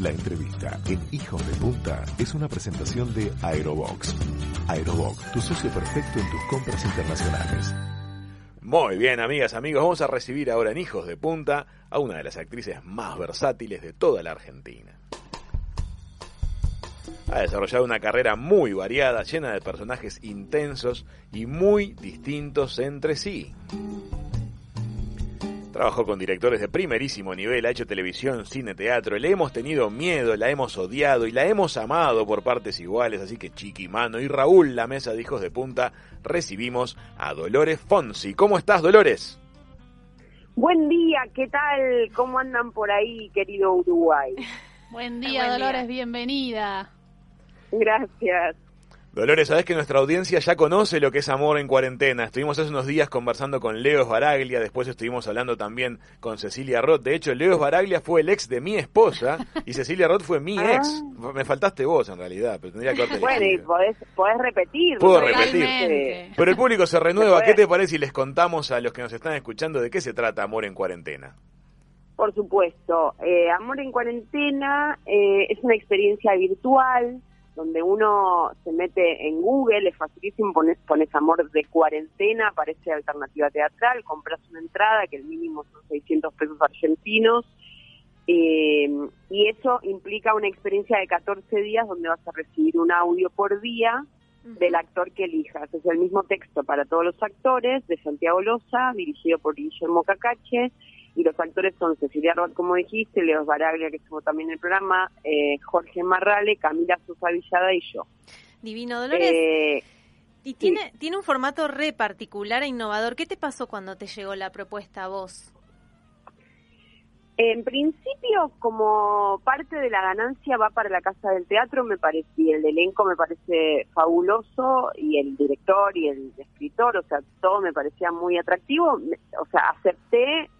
La entrevista en Hijos de Punta es una presentación de Aerobox. Aerobox, tu socio perfecto en tus compras internacionales. Muy bien, amigas, amigos, vamos a recibir ahora en Hijos de Punta a una de las actrices más versátiles de toda la Argentina. Ha desarrollado una carrera muy variada, llena de personajes intensos y muy distintos entre sí. Trabajó con directores de primerísimo nivel, ha hecho televisión, cine, teatro, le hemos tenido miedo, la hemos odiado y la hemos amado por partes iguales, así que Chiqui Mano y Raúl, la mesa de hijos de punta, recibimos a Dolores Fonsi. ¿Cómo estás, Dolores? Buen día, ¿qué tal? ¿Cómo andan por ahí, querido Uruguay? Buen día, Dolores, bienvenida. Gracias. Dolores, sabes que nuestra audiencia ya conoce lo que es amor en cuarentena. Estuvimos hace unos días conversando con Leo Baraglia, después estuvimos hablando también con Cecilia Roth. De hecho, Leo Baraglia fue el ex de mi esposa y Cecilia Roth fue mi Ah. ex. Me faltaste vos en realidad, pero tendría que haberte Bueno, y podés, podés repetir. Puedo repetir. Totalmente. Pero el público se renueva. ¿Qué te parece si les contamos a los que nos están escuchando de qué se trata Amor en Cuarentena? Por supuesto. Eh, Amor en cuarentena eh, es una experiencia virtual donde uno se mete en Google, es facilísimo, pones, pones amor de cuarentena, aparece alternativa teatral, compras una entrada que el mínimo son 600 pesos argentinos eh, y eso implica una experiencia de 14 días donde vas a recibir un audio por día del actor que elijas. Es el mismo texto para todos los actores de Santiago Loza, dirigido por Guillermo Cacache, y los actores son Cecilia Roth, como dijiste, Leos Baraglia, que estuvo también en el programa, eh, Jorge Marrale, Camila Sosa Villada y yo. Divino Dolores. Eh, y tiene, tiene un formato re particular e innovador. ¿Qué te pasó cuando te llegó la propuesta a vos? En principio, como parte de la ganancia va para la Casa del Teatro, me parece, y el elenco me parece fabuloso, y el director y el escritor, o sea, todo me parecía muy atractivo. O sea, acepté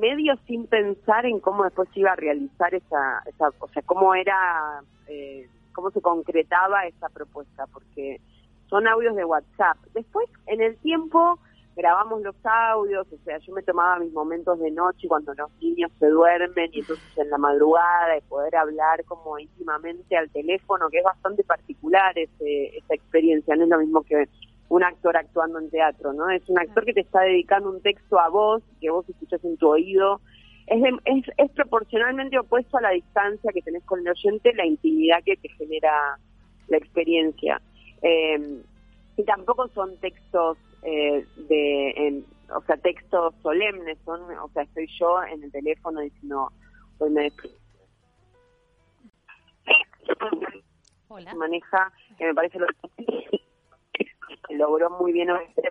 medio sin pensar en cómo después iba a realizar esa, esa o sea, cómo era, eh, cómo se concretaba esa propuesta, porque son audios de WhatsApp. Después, en el tiempo, grabamos los audios, o sea, yo me tomaba mis momentos de noche cuando los niños se duermen y entonces en la madrugada de poder hablar como íntimamente al teléfono, que es bastante particular ese, esa experiencia, no es lo mismo que un actor actuando en teatro, ¿no? Es un actor que te está dedicando un texto a vos, que vos escuchas en tu oído. Es, de- es, es proporcionalmente opuesto a la distancia que tenés con el oyente, la intimidad que te genera la experiencia. Eh, y tampoco son textos eh, de, en- o sea, textos solemnes, son, o sea, estoy yo en el teléfono diciendo, hoy me. Hola. maneja, que me parece lo que logró muy bien obviamente,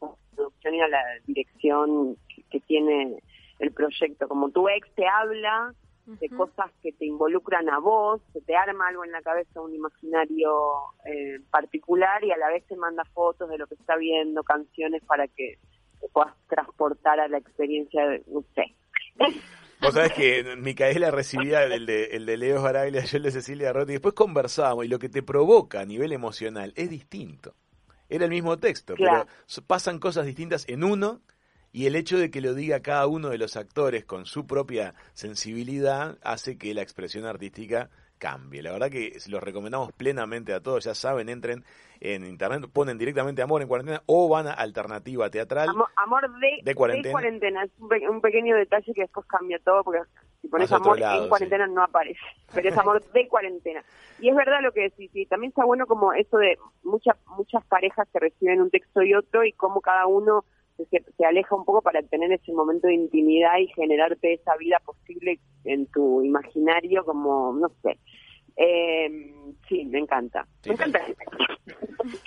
la producción y a la dirección que, que tiene el proyecto. Como tu ex te habla de cosas que te involucran a vos, se te arma algo en la cabeza, un imaginario eh, particular y a la vez te manda fotos de lo que está viendo, canciones para que te puedas transportar a la experiencia de, no sé. Vos sabés que Micaela recibía el de, el de Leo Baraglia, yo el de Cecilia Roth, y después conversábamos, y lo que te provoca a nivel emocional es distinto. Era el mismo texto, Claro. pero pasan cosas distintas en uno, y el hecho de que lo diga cada uno de los actores con su propia sensibilidad hace que la expresión artística cambie. La verdad que los recomendamos plenamente a todos, ya saben, entren en internet, ponen directamente Amor en Cuarentena o van a Alternativa Teatral. Amor, amor de, De cuarentena. cuarentena. Es un, pe- un pequeño detalle que después cambia todo, porque si pones amor lado, en cuarentena no aparece, pero es amor de cuarentena. Y es verdad lo que decís, y también está bueno como eso de muchas muchas parejas que reciben un texto y otro y cómo cada uno se, se aleja un poco para tener ese momento de intimidad y generarte esa vida posible en tu imaginario como, no sé. Eh, sí, me encanta. Sí, me encanta.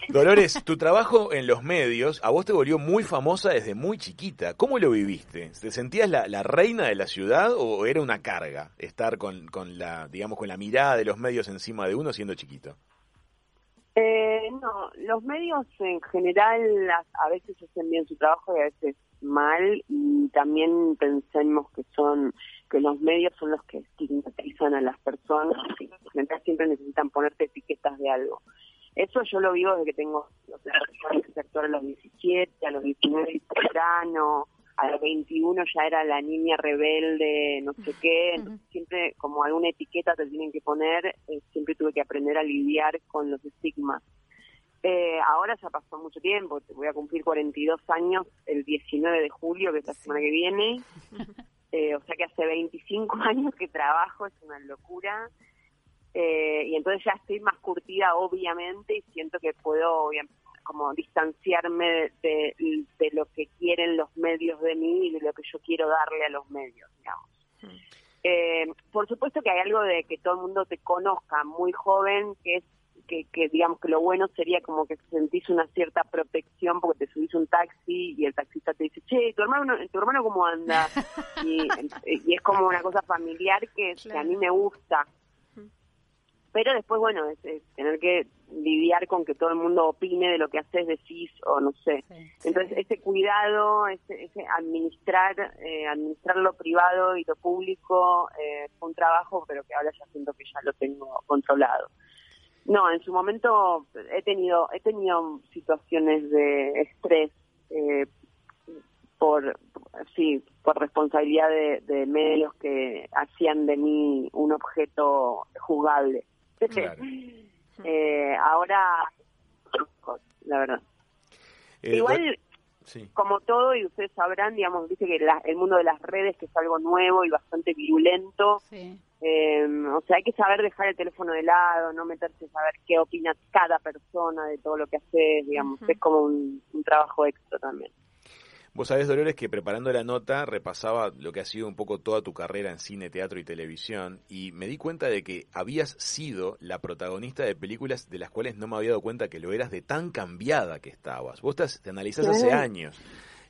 Dolores, tu trabajo en los medios a vos te volvió muy famosa desde muy chiquita. ¿Cómo lo viviste? ¿Te sentías la, la reina de la ciudad o era una carga estar con, con la, digamos, con la mirada de los medios encima de uno siendo chiquito? Eh, no, los medios en general a veces hacen bien su trabajo y a veces mal y también pensemos que son que los medios son los que estigmatizan a las personas y general siempre necesitan ponerte etiquetas de algo. Eso yo lo vivo desde que tengo, sea, empecé a los 17, a los 19 temprano, a los 21 ya era la niña rebelde, no sé qué, entonces siempre como alguna etiqueta te tienen que poner, eh, siempre tuve que aprender a lidiar con los estigmas. Eh, ahora ya pasó mucho tiempo, voy a cumplir 42 años el 19 de julio, que es la semana que viene, eh, o sea que hace 25 años que trabajo, es una locura. y entonces ya estoy más curtida, obviamente, y siento que puedo como distanciarme de, lo que quieren los medios de mí y de lo que yo quiero darle a los medios, digamos. Mm. Eh, por supuesto que hay algo de que todo el mundo te conozca muy joven, que es que, que, digamos que lo bueno sería como que sentís una cierta protección porque te subís un taxi y el taxista te dice, che, tu hermano, tu hermano cómo anda? Y, es como una cosa familiar que, que a mí me gusta pero después, bueno, es, tener que lidiar con que todo el mundo opine de lo que haces, decís o no sé. Entonces, ese cuidado, ese, ese administrar, eh, administrar lo privado y lo público eh, fue un trabajo, pero que ahora ya siento que ya lo tengo controlado. No, en su momento he tenido he tenido situaciones de estrés eh, por sí por responsabilidad de, de medios que hacían de mí un objeto jugable eh, ahora, la verdad. Eh, Igual, como todo, y ustedes sabrán, digamos, dice que el mundo de las redes que es algo nuevo y bastante virulento. Em, o sea, hay que saber dejar el teléfono de lado, no meterse a saber qué opina cada persona de todo lo que haces, digamos, es como un trabajo extra también. Vos sabés, Dolores, que preparando la nota repasaba lo que ha sido un poco toda tu carrera en cine, teatro y televisión y me di cuenta de que habías sido la protagonista de películas de las cuales no me había dado cuenta que lo eras de tan cambiada que estabas. Vos te, te analizás hace años.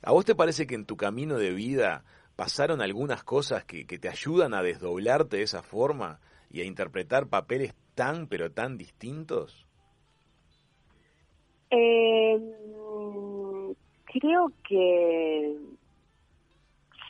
¿A vos te parece que en tu camino de vida pasaron algunas cosas que, que te ayudan a desdoblarte de esa forma y a interpretar papeles tan pero tan distintos? Eh Creo que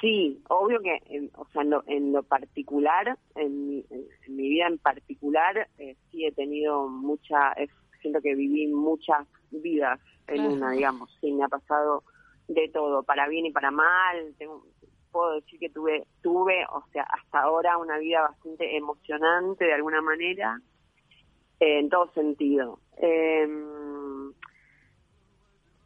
sí, obvio que, o sea, en lo, particular, en mi, vida en particular, eh, sí he tenido mucha, siento que viví muchas vidas en una, digamos, sí, me ha pasado de todo, para bien y para mal, tengo, puedo decir que tuve, tuve, o sea, hasta ahora una vida bastante emocionante de alguna manera, en todo sentido. Eh,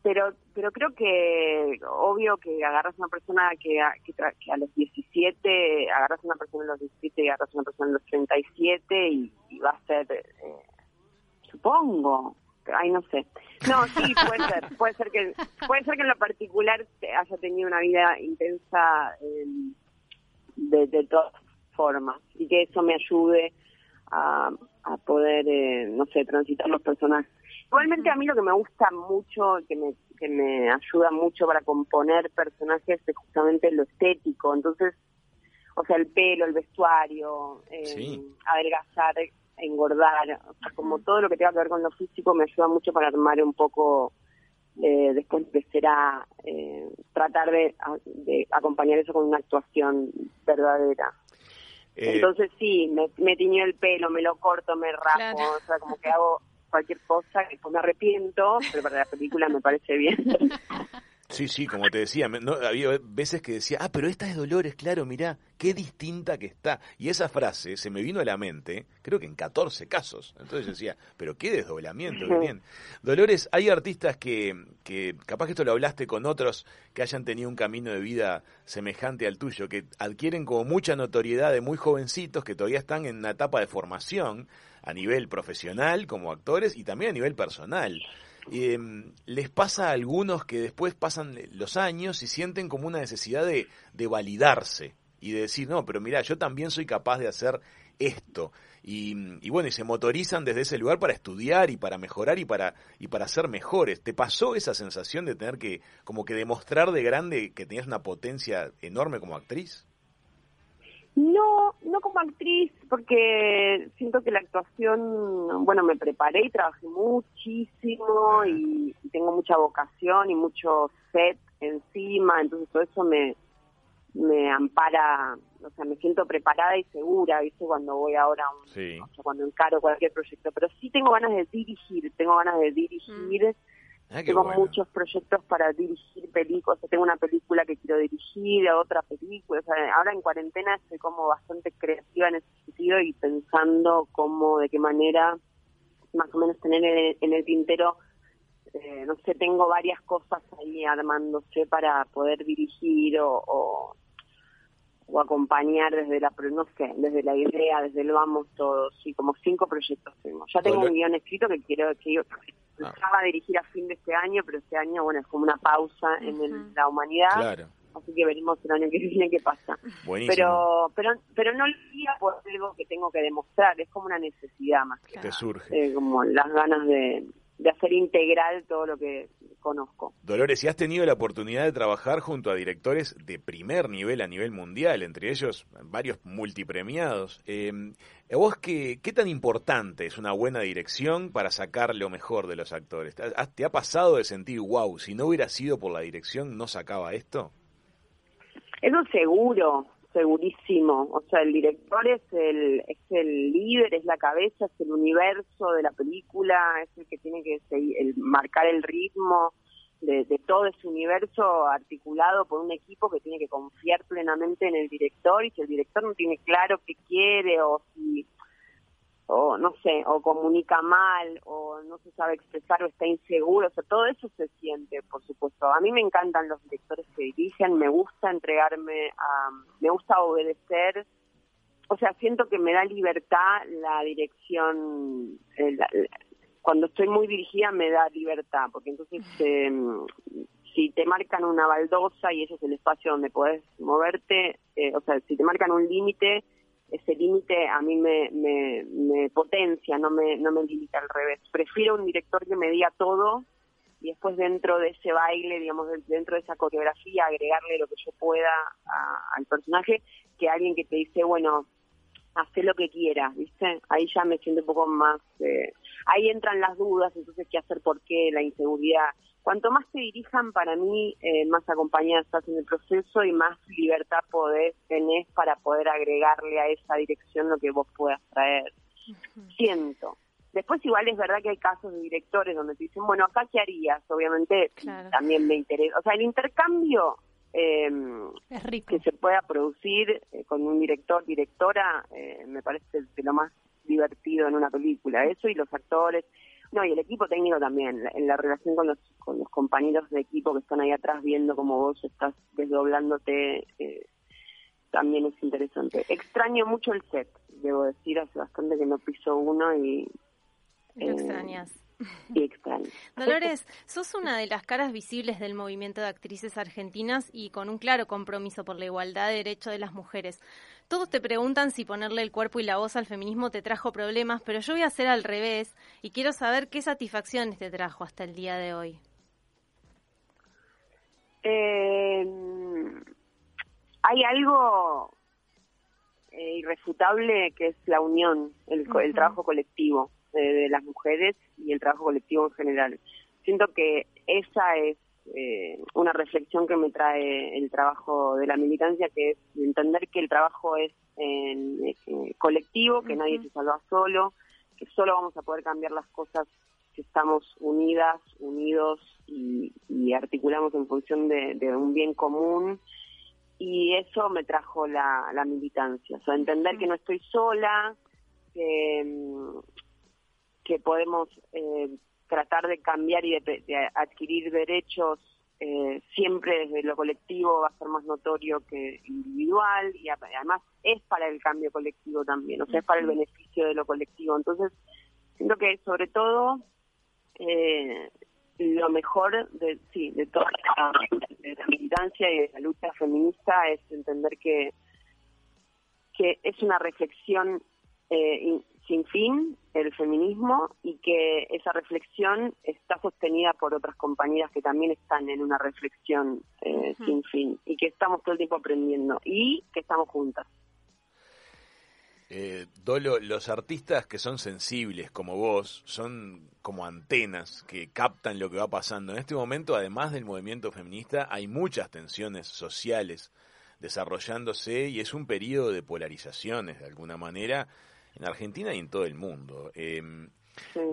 pero pero creo que obvio que agarras a una persona que a, que, a los 17 agarras a una persona a los 17 y agarras a una persona a los 37 y, y va a ser eh, supongo ay no sé. No sí puede ser puede ser que puede ser que en lo particular haya tenido una vida intensa em, de, de todas formas y que eso me ayude a, a poder eh, no sé transitar los personajes Igualmente a mí lo que me gusta mucho, que me, que me ayuda mucho para componer personajes es justamente lo estético. Entonces, o sea, el pelo, el vestuario, eh, adelgazar, engordar, o sea, como todo lo que tenga que ver con lo físico me ayuda mucho para armar un poco, eh, después de será eh, tratar de, acompañar eso con una actuación verdadera. Eh, Entonces sí, me, me tiño el pelo, me lo corto, me rapo, o sea, como que hago cualquier cosa que me arrepiento, pero para la película me parece bien. Sí, sí, como te decía, no, había veces que decía, ah, pero esta es Dolores, claro, mirá, qué distinta que está. Y esa frase se me vino a la mente, creo que en 14 casos. Entonces decía, pero qué desdoblamiento, qué bien. Dolores, hay artistas que, que, capaz que esto lo hablaste con otros que hayan tenido un camino de vida semejante al tuyo, que adquieren como mucha notoriedad de muy jovencitos que todavía están en una etapa de formación a nivel profesional como actores y también a nivel personal. Eh, les pasa a algunos que después pasan los años y sienten como una necesidad de, de validarse y de decir, no, pero mira, yo también soy capaz de hacer esto. Y, y, bueno, y se motorizan desde ese lugar para estudiar y para mejorar y para, y para ser mejores. ¿Te pasó esa sensación de tener que, como que demostrar de grande que tenías una potencia enorme como actriz? No, no como actriz, porque siento que la actuación, bueno, me preparé y trabajé muchísimo y, tengo mucha vocación y mucho set encima, entonces todo eso me, me ampara, o sea, me siento preparada y segura, ¿viste? Cuando voy ahora, un, o sea, cuando encaro cualquier proyecto, pero sí tengo ganas de dirigir, tengo ganas de dirigir. Ah, tengo muchos proyectos para dirigir películas, tengo una película que quiero dirigir, otra película, ahora en cuarentena estoy como bastante creativa en ese sentido y pensando cómo, de qué manera más o menos tener en, el tintero, eh, no sé, tengo varias cosas ahí armándose para poder dirigir o, o, acompañar desde la, no sé, desde la idea, desde el vamos todos, sí, como cinco proyectos tengo. Ya tengo un guion escrito que quiero que yo pensaba ah. dirigir a fin de este año, pero este año, bueno, es como una pausa en la humanidad. Así que veremos el año que viene qué pasa. Pero pero pero no lo diga por algo que tengo que demostrar, es como una necesidad más que, te surge. Eh, como las ganas de, de hacer integral todo lo que conozco. Dolores, si has tenido la oportunidad de trabajar junto a directores de primer nivel a nivel mundial, entre ellos varios multipremiados, eh, ¿vos qué, qué tan importante es una buena dirección para sacar lo mejor de los actores? ¿Te ha pasado de sentir, wow, si no hubiera sido por la dirección, no sacaba esto? Eso seguro, segurísimo. O sea, el director es el, es el líder, es la cabeza, es el universo de la película, es el que tiene que el, marcar el ritmo de, de, todo ese universo articulado por un equipo que tiene que confiar plenamente en el director y si el director no tiene claro qué quiere o si o no sé, o comunica mal, o no se sabe expresar, o está inseguro, o sea, todo eso se siente, por supuesto. A mí me encantan los directores que dirigen, me gusta entregarme a, me gusta obedecer, o sea, siento que me da libertad la dirección, eh, cuando estoy muy dirigida me da libertad, porque entonces eh, si te marcan una baldosa y ese es el espacio donde puedes moverte, eh, o sea, si te marcan un límite, ese límite a mí me, me, potencia, no me, no me limita al revés. Prefiero un director que me diga todo y después dentro de ese baile, digamos, dentro de esa coreografía, agregarle lo que yo pueda al personaje, que alguien que te dice, bueno, hace lo que quieras, ¿viste? Ahí ya me siento un poco más... Eh, ahí entran las dudas, entonces qué hacer, por qué, la inseguridad. Cuanto más te dirijan, para mí, eh, más acompañada estás en el proceso y más libertad podés, tenés para poder agregarle a esa dirección lo que vos puedas traer. Siento. Después igual es verdad que hay casos de directores donde te dicen, bueno, acá qué harías, obviamente también me interesa. O sea, el intercambio eh, que se pueda producir eh, con un director, directora, eh, me parece de lo más divertido en una película. Eso y los actores no, y el equipo técnico también, en la relación con los, con los compañeros de equipo que están ahí atrás viendo cómo vos estás desdoblándote, eh, también es interesante. Extraño mucho el set, debo decir, hace bastante que no piso uno y... Lo extrañas. Dolores, sos una de las caras visibles del movimiento de actrices argentinas y con un claro compromiso por la igualdad de derechos de las mujeres. Todos te preguntan si ponerle el cuerpo y la voz al feminismo te trajo problemas, pero yo voy a hacer al revés y quiero saber qué satisfacciones te trajo hasta el día de hoy. Eh, hay algo eh, irrefutable que es la unión, el, trabajo colectivo de las mujeres y el trabajo colectivo en general. Siento que esa es eh, una reflexión que me trae el trabajo de la militancia, que es entender que el trabajo es en, colectivo, que nadie se salva solo, que solo vamos a poder cambiar las cosas si estamos unidas, unidos y, articulamos en función de, un bien común. Y eso me trajo la, militancia, o sea, entender que no estoy sola, que, que podemos eh, tratar de cambiar y de, adquirir derechos eh, siempre desde lo colectivo va a ser más notorio que individual y además es para el cambio colectivo también, o sea, es para el beneficio de lo colectivo. Entonces, siento que sobre todo eh, lo mejor de, sí, de toda la, militancia y de la lucha feminista es entender que, que es una reflexión eh, sin fin el feminismo y que esa reflexión está sostenida por otras compañeras que también están en una reflexión eh, sin fin y que estamos todo el tiempo aprendiendo y que estamos juntas. Eh, Dolo, los artistas que son sensibles como vos son como antenas que captan lo que va pasando. En este momento, además del movimiento feminista, hay muchas tensiones sociales desarrollándose y es un periodo de polarizaciones de alguna manera en Argentina y en todo el mundo. Em,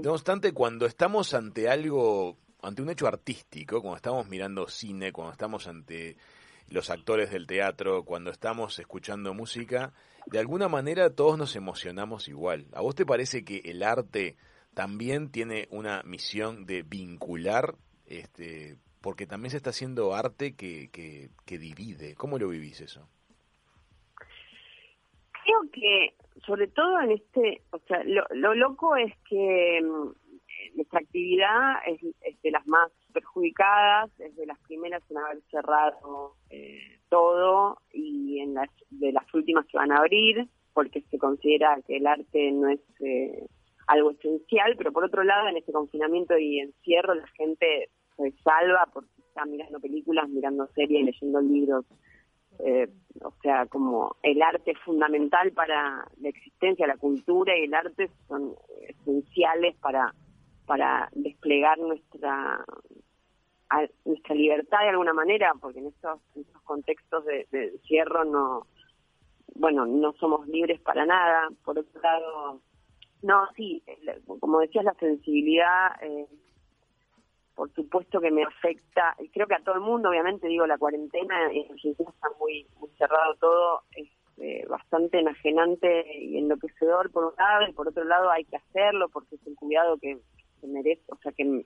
no obstante, cuando estamos ante algo ante un hecho artístico, cuando estamos mirando cine, cuando estamos ante los actores del teatro, cuando estamos escuchando música, de alguna manera todos nos emocionamos igual. ¿A vos te parece que el arte también tiene una misión de vincular, este, porque también se está haciendo arte que, que, divide? ¿Cómo lo vivís eso? Creo que, sobre todo en este, o sea, lo, lo loco es que mm, nuestra actividad es, de las más perjudicadas, es de las primeras en haber cerrado eh, todo y en las de las últimas que van a abrir, porque se considera que el arte no es eh, algo esencial, pero por otro lado, en este confinamiento y encierro, la gente se salva porque está mirando películas, mirando series, leyendo libros. Eh, o sea, como el arte es fundamental para la existencia, la cultura y el arte son esenciales para para desplegar nuestra nuestra libertad de alguna manera, porque en estos, contextos de, encierro no, bueno, no somos libres para nada. Por otro lado, no, sí, como decías, la sensibilidad, eh, por supuesto que me afecta, y creo que a todo el mundo, obviamente, digo, la cuarentena en Argentina está muy, muy cerrado todo, es eh, bastante enajenante y enloquecedor por un lado, y por otro lado hay que hacerlo porque es un cuidado que se merece, o sea, que,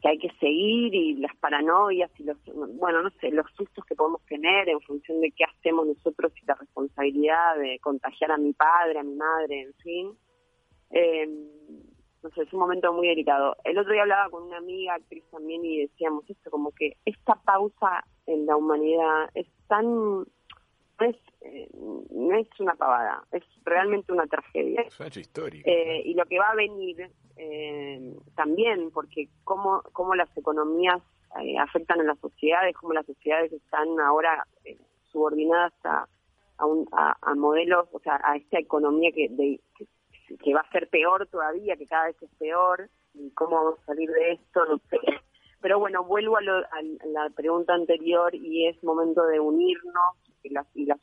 que hay que seguir y las paranoias y los, bueno, no sé, los sustos que podemos tener en función de qué hacemos nosotros y la responsabilidad de contagiar a mi padre, a mi madre, en fin. Eh, no sé, es un momento muy delicado. El otro día hablaba con una amiga, actriz también, y decíamos esto, como que esta pausa en la humanidad es tan es, eh, no es una pavada, es realmente una tragedia. Es un hecho histórico. Eh, y lo que va a venir eh, también, porque cómo, cómo las economías afectan a las sociedades, cómo las sociedades están ahora subordinadas a, a, modelos, o sea, a esta economía que, que, va a ser peor todavía, que cada vez es peor, y cómo vamos a salir de esto, no sé. Pero bueno, vuelvo a, a la pregunta anterior y es momento de unirnos, y la, y la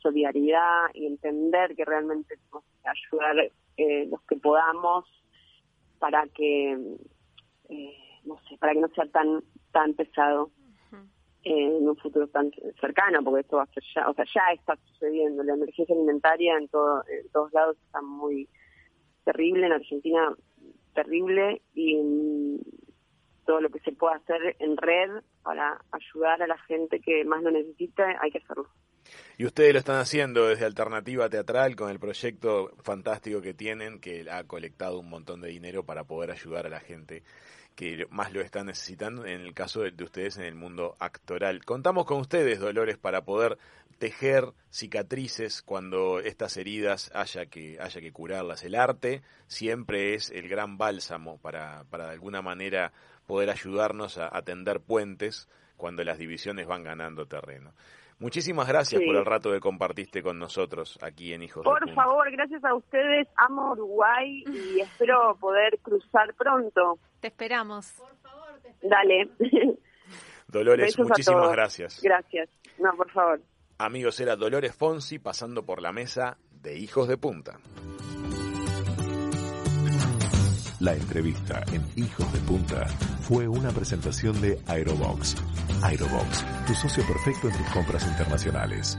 solidaridad y entender que realmente tenemos que ayudar eh, los que podamos para que eh, no sé para que no sea tan tan pesado en un futuro tan cercano porque esto va a ser ya o sea ya está sucediendo la emergencia alimentaria en todo en todos lados está muy terrible en Argentina terrible y mm, todo lo que se pueda hacer en red para ayudar a la gente que más lo necesita hay que hacerlo. Y ustedes lo están haciendo desde Alternativa Teatral con el proyecto fantástico que tienen, que ha colectado un montón de dinero para poder ayudar a la gente que más lo está necesitando en el caso de, ustedes en el mundo actoral. Contamos con ustedes, Dolores, para poder tejer cicatrices cuando estas heridas haya que, haya que curarlas. El arte siempre es el gran bálsamo para, para de alguna manera poder ayudarnos a, a tender puentes cuando las divisiones van ganando terreno. Muchísimas gracias por el rato que compartiste con nosotros aquí en Hijos Por favor, gracias a ustedes. Amo Uruguay y espero poder cruzar pronto. Te esperamos. Por favor, te Dale. Dolores, muchísimas gracias. Gracias. No, por favor. Amigos, era Dolores Fonsi pasando por la mesa de Hijos de Punta. La entrevista en Hijos de Punta fue una presentación de Aerobox. Aerobox, tu socio perfecto en tus compras internacionales.